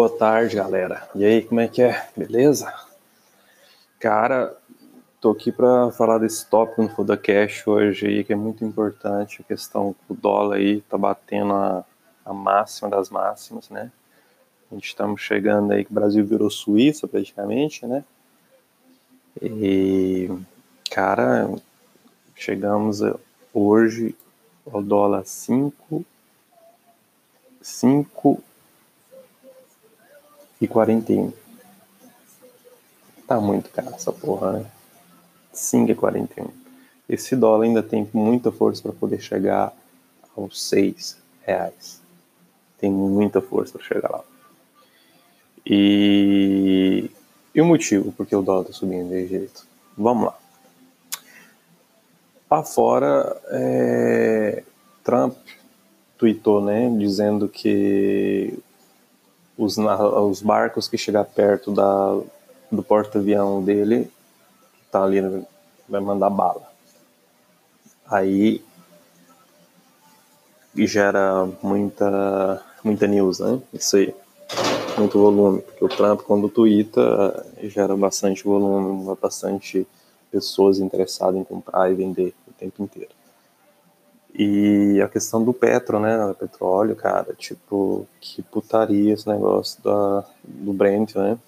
Boa tarde, galera. E aí, como é que é? Beleza? Cara, tô aqui para falar desse tópico no Foda Cash hoje aí, que é muito importante, a questão o dólar aí tá batendo a, a máxima das máximas, né? A gente estamos chegando aí que o Brasil virou Suíça praticamente, né? E, cara, chegamos hoje ao dólar 5, 5 e 41. Tá muito caro essa porra, né? 5 e 41. Esse dólar ainda tem muita força para poder chegar aos 6 reais. Tem muita força para chegar lá. E, e o motivo por que o dólar está subindo desse jeito? Vamos lá. Lá fora, é, Trump tweetou, né, dizendo que os, os barcos que chegar perto da, do porta-avião dele, que tá ali, vai mandar bala. Aí gera muita muita news, né? Isso aí, muito volume, porque o Trump quando twitta gera bastante volume, bastante pessoas interessadas em comprar e vender o tempo inteiro. E a questão do petro, né, petróleo, cara, tipo, que putaria esse negócio da, do Brent, né?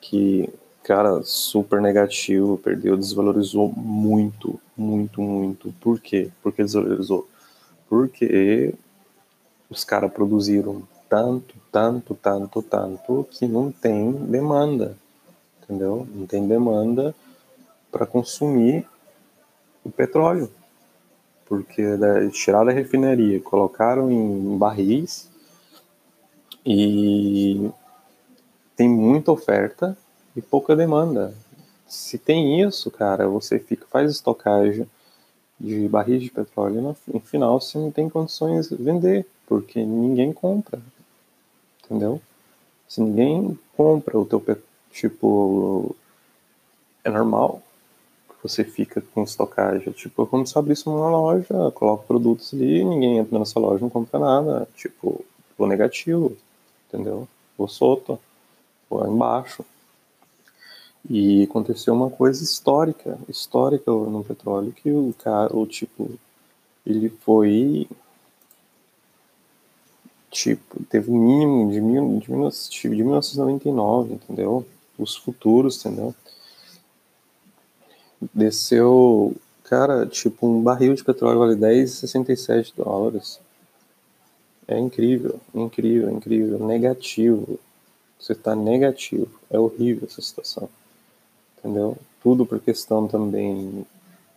Que, cara, super negativo, perdeu, desvalorizou muito, muito, muito. Por quê? Por que desvalorizou? Porque os caras produziram tanto, tanto, tanto, tanto que não tem demanda, entendeu? Não tem demanda para consumir o petróleo porque tiraram da refinaria, colocaram em barris e tem muita oferta e pouca demanda. Se tem isso, cara, você fica faz estocagem de barris de petróleo no, no final você não tem condições de vender, porque ninguém compra. Entendeu? Se ninguém compra o teu tipo é normal você fica com estocagem. Tipo, quando você abre isso numa loja, coloca produtos ali, ninguém entra nessa loja, não compra nada. Tipo, vou negativo, entendeu? Vou solto, vou embaixo. E aconteceu uma coisa histórica, histórica no petróleo, que o cara, o tipo, ele foi tipo, teve um mínimo de, mil, de, de 1999, entendeu? Os futuros, entendeu? Desceu, cara, tipo, um barril de petróleo vale 10,67 dólares. É incrível, incrível, incrível, negativo. Você está negativo. É horrível essa situação. Entendeu? Tudo por questão também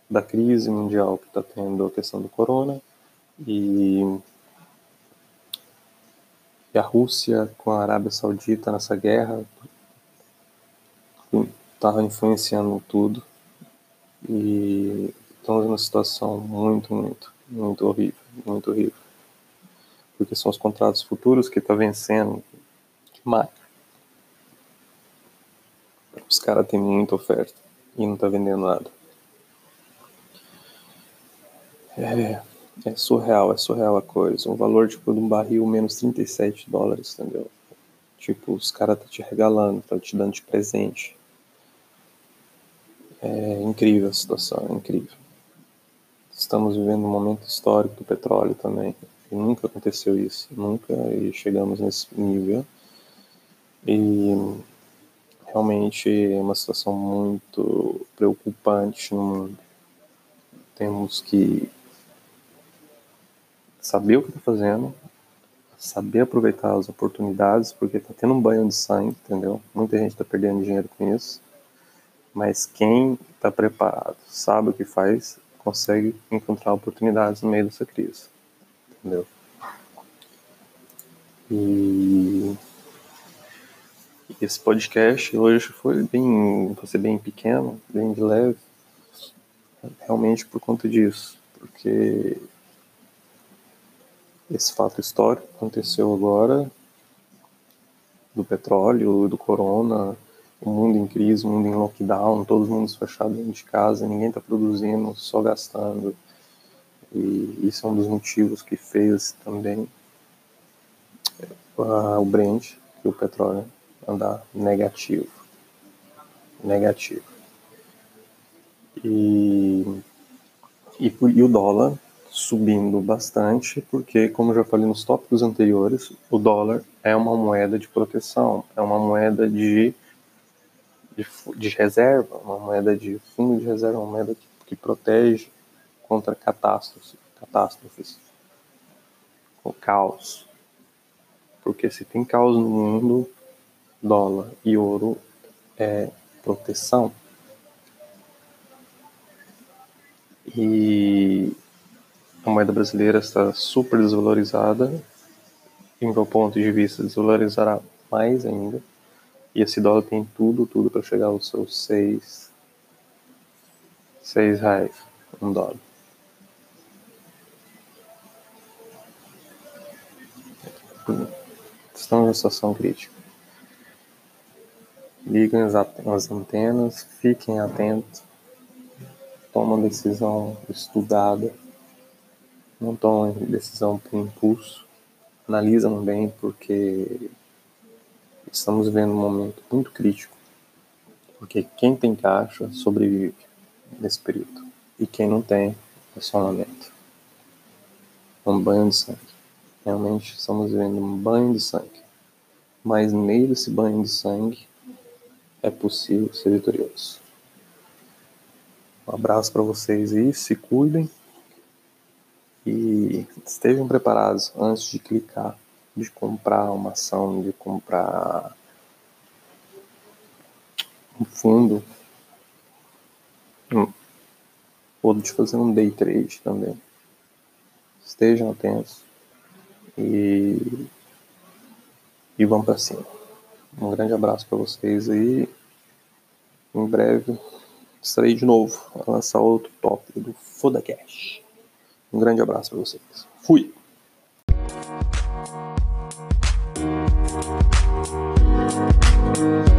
da crise mundial que está tendo, a questão do corona e, e a Rússia com a Arábia Saudita nessa guerra estava influenciando tudo. E estamos numa situação muito, muito, muito horrível, muito horrível. Porque são os contratos futuros que estão tá vencendo demais. Os caras têm muita oferta e não tá vendendo nada. É, é surreal, é surreal a coisa. Um valor tipo de um barril menos 37 dólares, entendeu? Tipo, os caras tá te regalando, tá te dando de presente. É incrível a situação, é incrível. Estamos vivendo um momento histórico do petróleo também. E nunca aconteceu isso, nunca e chegamos nesse nível. E realmente é uma situação muito preocupante no mundo. Temos que saber o que está fazendo, saber aproveitar as oportunidades, porque está tendo um banho de sangue, entendeu? Muita gente está perdendo dinheiro com isso mas quem está preparado, sabe o que faz, consegue encontrar oportunidades no meio dessa crise. Entendeu? E esse podcast hoje foi bem, ser bem pequeno, bem de leve, realmente por conta disso, porque esse fato histórico aconteceu agora do petróleo, do corona, o mundo em crise, o mundo em lockdown, todo mundo fechado dentro de casa, ninguém está produzindo, só gastando. E isso é um dos motivos que fez também uh, o Brent e o petróleo andar negativo. Negativo. E, e, e o dólar subindo bastante, porque, como já falei nos tópicos anteriores, o dólar é uma moeda de proteção, é uma moeda de, de, de reserva, uma moeda de fundo de reserva, uma moeda que, que protege contra catástrofes, catástrofes, caos. Porque se tem caos no mundo, dólar e ouro é proteção. E a moeda brasileira está super desvalorizada. Em meu ponto de vista, desvalorizará mais ainda. E esse dólar tem tudo, tudo para chegar aos seus seis, seis reais um dólar. Estamos em situação crítica. Liguem as antenas, fiquem atentos, tomem uma decisão estudada não tomem decisão por impulso, analisam bem porque estamos vivendo um momento muito crítico, porque quem tem caixa sobrevive nesse período e quem não tem é só um lamento. Um banho de sangue. Realmente estamos vivendo um banho de sangue. Mas meio desse banho de sangue é possível ser vitorioso. Um abraço para vocês aí, se cuidem e estejam preparados antes de clicar, de comprar uma ação, de comprar um fundo, ou de fazer um day trade também. Estejam atentos e, e vão para cima. Um grande abraço para vocês aí. Em breve estarei de novo a lançar outro tópico do Foda Cash. Um grande abraço para vocês. Fui! Bye.